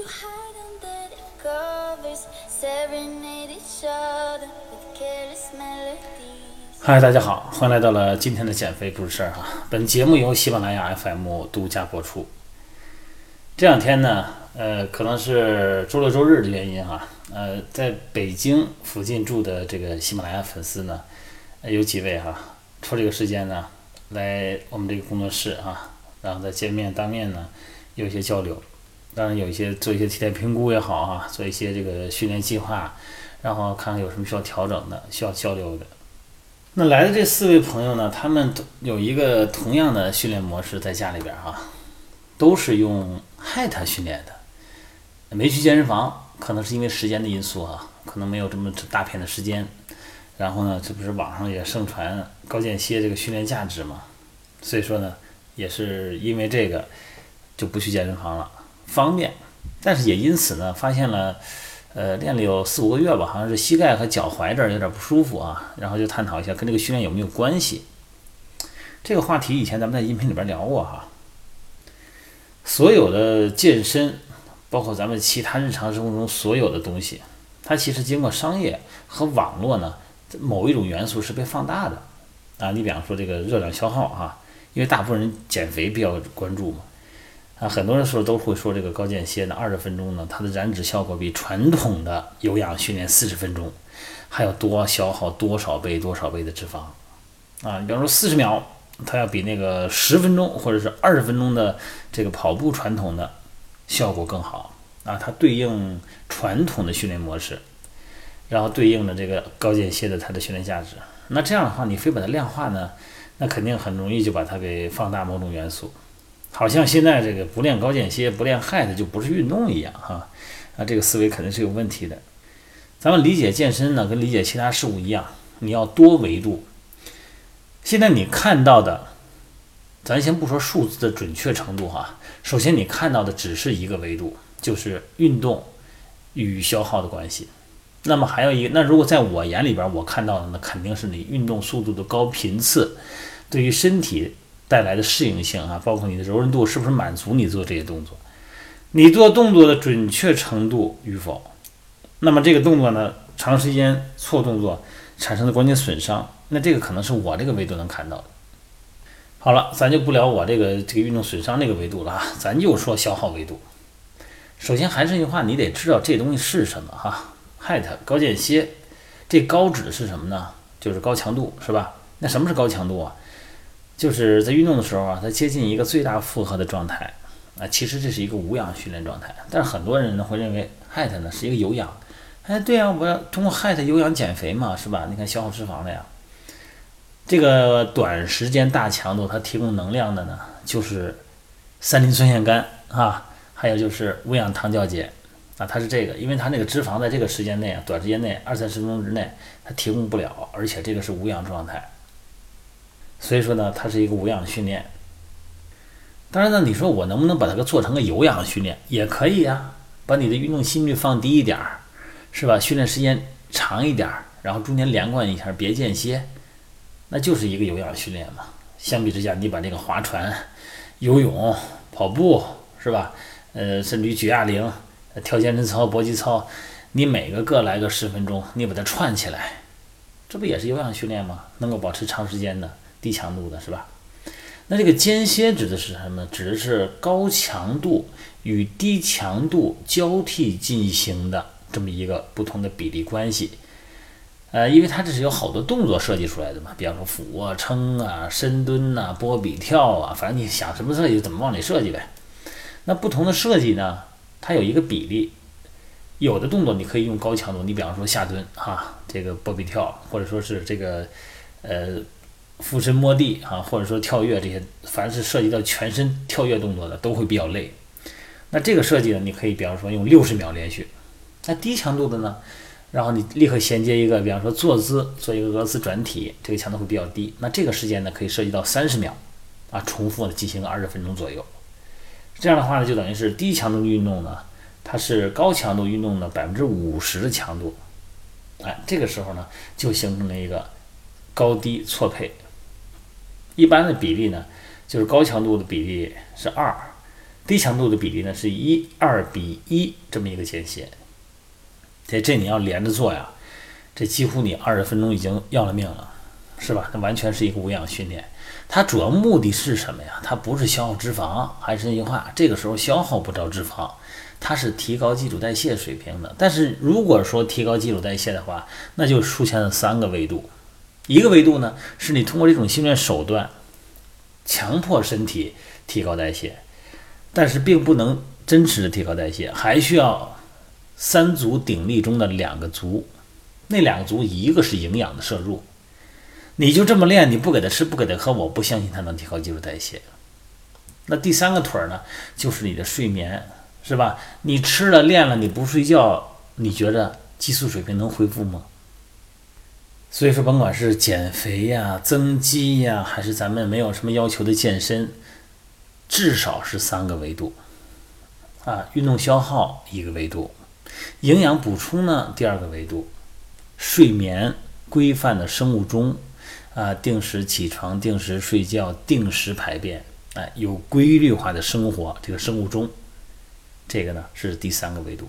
to hide under the covers, serenade short it can smell it 嗨，大家好，欢迎来到了今天的减肥不是事儿哈。本节目由喜马拉雅 FM 独家播出。这两天呢，呃，可能是周六周日的原因哈，呃，在北京附近住的这个喜马拉雅粉丝呢，呃有几位哈，抽这个时间呢，来我们这个工作室啊，然后再见面当面呢，有一些交流。当然有一些做一些体态评估也好啊，做一些这个训练计划，然后看看有什么需要调整的，需要交流的。那来的这四位朋友呢，他们有一个同样的训练模式，在家里边啊，都是用 HIIT 训练的，没去健身房，可能是因为时间的因素啊，可能没有这么大片的时间。然后呢，这不是网上也盛传高间歇这个训练价值嘛，所以说呢，也是因为这个就不去健身房了。方便，但是也因此呢，发现了，呃，练了有四五个月吧，好像是膝盖和脚踝这儿有点不舒服啊，然后就探讨一下跟这个训练有没有关系。这个话题以前咱们在音频里边聊过哈。所有的健身，包括咱们其他日常生活中所有的东西，它其实经过商业和网络呢，某一种元素是被放大的啊。你比方说这个热量消耗哈，因为大部分人减肥比较关注嘛。啊，很多人说都会说这个高间歇呢，二十分钟呢，它的燃脂效果比传统的有氧训练四十分钟还要多消耗多少倍多少倍的脂肪啊！你比方说四十秒，它要比那个十分钟或者是二十分钟的这个跑步传统的效果更好啊！它对应传统的训练模式，然后对应的这个高间歇的它的训练价值。那这样的话，你非把它量化呢，那肯定很容易就把它给放大某种元素。好像现在这个不练高间歇、不练 HIIT 就不是运动一样哈，啊，这个思维肯定是有问题的。咱们理解健身呢，跟理解其他事物一样，你要多维度。现在你看到的，咱先不说数字的准确程度哈，首先你看到的只是一个维度，就是运动与消耗的关系。那么还有一个，那如果在我眼里边，我看到的那肯定是你运动速度的高频次对于身体。带来的适应性啊，包括你的柔韧度是不是满足你做这些动作，你做动作的准确程度与否，那么这个动作呢，长时间错动作产生的关节损伤，那这个可能是我这个维度能看到的。好了，咱就不聊我这个这个运动损伤那个维度了啊，咱就说消耗维度。首先还是那句话，你得知道这东西是什么哈，height 高间歇，这高指的是什么呢？就是高强度是吧？那什么是高强度啊？就是在运动的时候啊，它接近一个最大负荷的状态啊。其实这是一个无氧训练状态，但是很多人呢会认为 HIIT 呢是一个有氧。哎，对呀，我要通过 HIIT 有氧减肥嘛，是吧？你看消耗脂肪的呀。这个短时间大强度它提供能量的呢，就是三磷酸腺苷啊，还有就是无氧糖酵解啊，它是这个，因为它那个脂肪在这个时间内啊，短时间内二三十分钟之内它提供不了，而且这个是无氧状态。所以说呢，它是一个无氧训练。当然呢，你说我能不能把它给做成个有氧训练，也可以呀。把你的运动心率放低一点儿，是吧？训练时间长一点儿，然后中间连贯一下，别间歇，那就是一个有氧训练嘛。相比之下，你把这个划船、游泳、跑步，是吧？呃，甚至于举哑铃、跳健身操、搏击操，你每个各来个十分钟，你把它串起来，这不也是有氧训练吗？能够保持长时间的。低强度的是吧？那这个间歇指的是什么？指的是高强度与低强度交替进行的这么一个不同的比例关系。呃，因为它这是有好多动作设计出来的嘛，比方说俯卧撑啊、深蹲呐、波比跳啊，反正你想什么设计怎么往里设计呗。那不同的设计呢，它有一个比例，有的动作你可以用高强度，你比方说下蹲哈，这个波比跳，或者说是这个呃。俯身摸地啊，或者说跳跃这些，凡是涉及到全身跳跃动作的，都会比较累。那这个设计呢，你可以比方说用六十秒连续。那低强度的呢，然后你立刻衔接一个，比方说坐姿，做一个俄罗斯转体，这个强度会比较低。那这个时间呢，可以涉及到三十秒啊，重复的进行二十分钟左右。这样的话呢，就等于是低强度运动呢，它是高强度运动的百分之五十的强度。哎，这个时候呢，就形成了一个高低错配。一般的比例呢，就是高强度的比例是二，低强度的比例呢是一二比一这么一个间歇。这这你要连着做呀，这几乎你二十分钟已经要了命了，是吧？那完全是一个无氧训练。它主要目的是什么呀？它不是消耗脂肪，还是那句话，这个时候消耗不着脂肪，它是提高基础代谢水平的。但是如果说提高基础代谢的话，那就出现了三个维度。一个维度呢，是你通过这种训练手段，强迫身体提高代谢，但是并不能真实的提高代谢，还需要三足鼎立中的两个足，那两个足一个是营养的摄入。你就这么练，你不给他吃，不给他喝，我不相信他能提高基础代谢。那第三个腿儿呢，就是你的睡眠，是吧？你吃了练了，你不睡觉，你觉着激素水平能恢复吗？所以说，甭管是减肥呀、增肌呀，还是咱们没有什么要求的健身，至少是三个维度。啊：运动消耗一个维度，营养补充呢第二个维度，睡眠规范的生物钟。啊，定时起床，定时睡觉，定时排便，哎，有规律化的生活，这个生物钟，这个呢是第三个维度。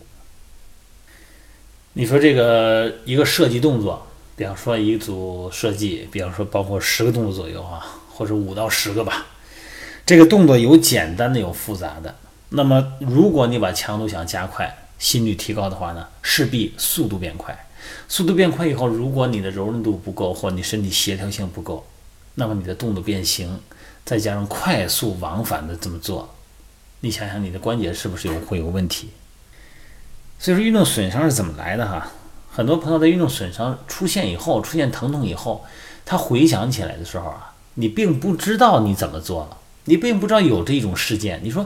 你说这个一个设计动作，比方说一组设计，比方说包括十个动作左右啊，或者五到十个吧，这个动作有简单的，有复杂的。那么如果你把强度想加快，心率提高的话呢，势必速度变快。速度变快以后，如果你的柔韧度不够，或你身体协调性不够，那么你的动作变形，再加上快速往返的这么做，你想想你的关节是不是有会有问题？所以说运动损伤是怎么来的哈？很多朋友在运动损伤出现以后，出现疼痛以后，他回想起来的时候啊，你并不知道你怎么做了，你并不知道有这种事件，你说。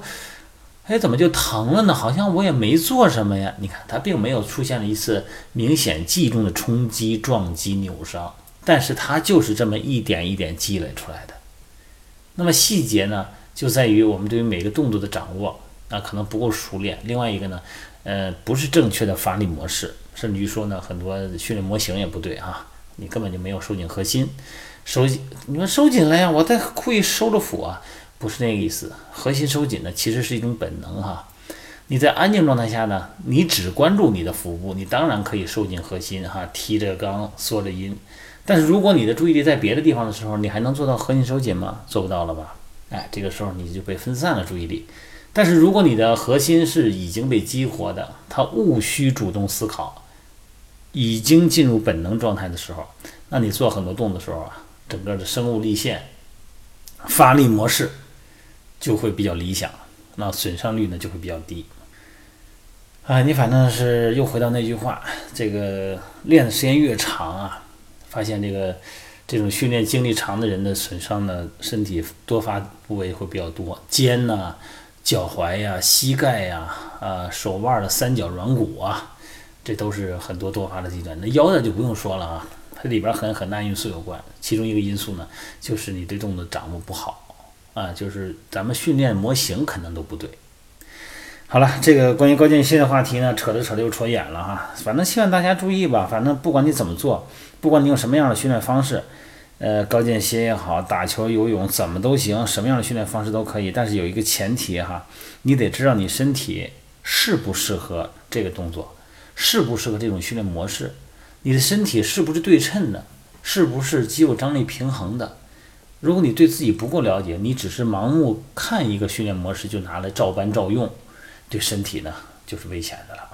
哎，怎么就疼了呢？好像我也没做什么呀。你看，他并没有出现了一次明显记忆中的冲击、撞击、扭伤，但是它就是这么一点一点积累出来的。那么细节呢，就在于我们对于每个动作的掌握啊，可能不够熟练。另外一个呢，呃，不是正确的发力模式，甚至于说呢，很多训练模型也不对啊，你根本就没有收紧核心，收紧，你说收紧了呀，我在故意收着腹啊。不是那个意思，核心收紧呢，其实是一种本能哈。你在安静状态下呢，你只关注你的腹部，你当然可以收紧核心哈，提着肛，缩着阴。但是如果你的注意力在别的地方的时候，你还能做到核心收紧吗？做不到了吧？哎，这个时候你就被分散了注意力。但是如果你的核心是已经被激活的，它无需主动思考，已经进入本能状态的时候，那你做很多动作的时候啊，整个的生物力线、发力模式。就会比较理想，那损伤率呢就会比较低。啊，你反正是又回到那句话，这个练的时间越长啊，发现这个这种训练经历长的人的损伤呢，身体多发部位会比较多，肩呐、脚踝呀、膝盖呀、啊手腕的三角软骨啊，这都是很多多发的地段。那腰呢就不用说了啊，它里边很很大因素有关，其中一个因素呢，就是你对动作掌握不好。啊，就是咱们训练模型可能都不对。好了，这个关于高间歇的话题呢，扯着扯着又扯远了哈。反正希望大家注意吧，反正不管你怎么做，不管你用什么样的训练方式，呃，高间歇也好，打球、游泳怎么都行，什么样的训练方式都可以。但是有一个前提哈，你得知道你身体适不适合这个动作，适不适合这种训练模式，你的身体是不是对称的，是不是肌肉张力平衡的。如果你对自己不够了解，你只是盲目看一个训练模式就拿来照搬照用，对身体呢就是危险的了